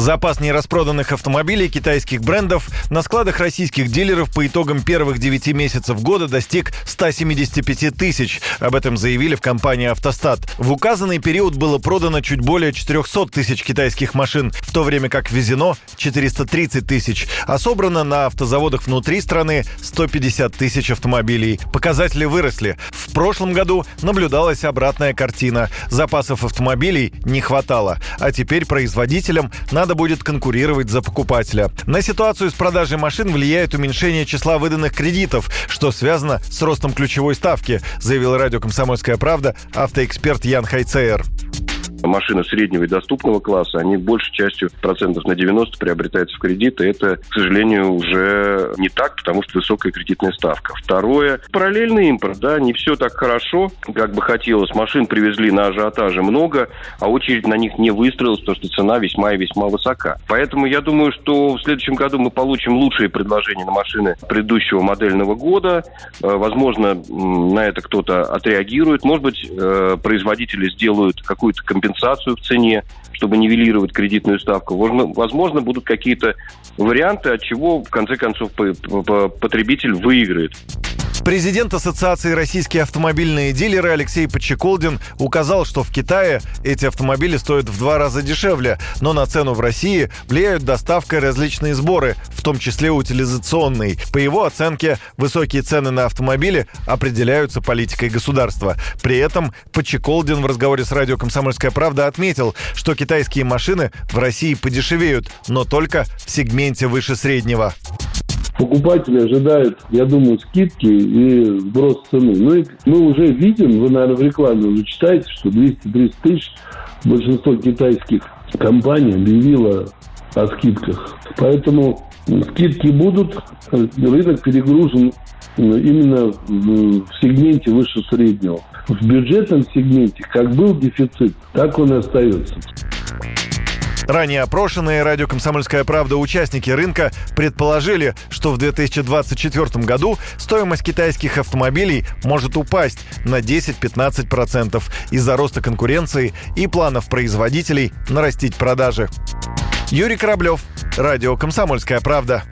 Запас нераспроданных автомобилей китайских брендов на складах российских дилеров по итогам первых 9 месяцев года достиг 175 тысяч. Об этом заявили в компании «Автостат». В указанный период было продано чуть более 400 тысяч китайских машин, в то время как везено 430 тысяч, а собрано на автозаводах внутри страны 150 тысяч автомобилей. Показатели выросли. В прошлом году наблюдалась обратная картина. Запасов автомобилей не хватало, а теперь производителям надо надо будет конкурировать за покупателя. На ситуацию с продажей машин влияет уменьшение числа выданных кредитов, что связано с ростом ключевой ставки, заявил радио «Комсомольская правда» автоэксперт Ян Хайцер машины среднего и доступного класса, они большей частью процентов на 90 приобретаются в кредит, и это, к сожалению, уже не так, потому что высокая кредитная ставка. Второе, параллельный импорт, да, не все так хорошо, как бы хотелось. Машин привезли на ажиотаже много, а очередь на них не выстроилась, потому что цена весьма и весьма высока. Поэтому я думаю, что в следующем году мы получим лучшие предложения на машины предыдущего модельного года. Э, возможно, на это кто-то отреагирует. Может быть, э, производители сделают какую-то компенсацию компенсацию в цене, чтобы нивелировать кредитную ставку. Возможно, будут какие-то варианты, от чего, в конце концов, потребитель выиграет. Президент Ассоциации российские автомобильные дилеры Алексей Почеколдин указал, что в Китае эти автомобили стоят в два раза дешевле, но на цену в России влияют доставка и различные сборы, в том числе утилизационные. По его оценке, высокие цены на автомобили определяются политикой государства. При этом Почеколдин в разговоре с радио «Комсомольская правда» отметил, что китайские машины в России подешевеют, но только в сегменте выше среднего покупатели ожидают, я думаю, скидки и сброс цены. Ну и мы уже видим, вы, наверное, в рекламе уже читаете, что 230 тысяч большинство китайских компаний объявило о скидках. Поэтому скидки будут, рынок перегружен именно в сегменте выше среднего. В бюджетном сегменте как был дефицит, так он и остается. Ранее опрошенные радио «Комсомольская правда» участники рынка предположили, что в 2024 году стоимость китайских автомобилей может упасть на 10-15% из-за роста конкуренции и планов производителей нарастить продажи. Юрий Кораблев, радио «Комсомольская правда».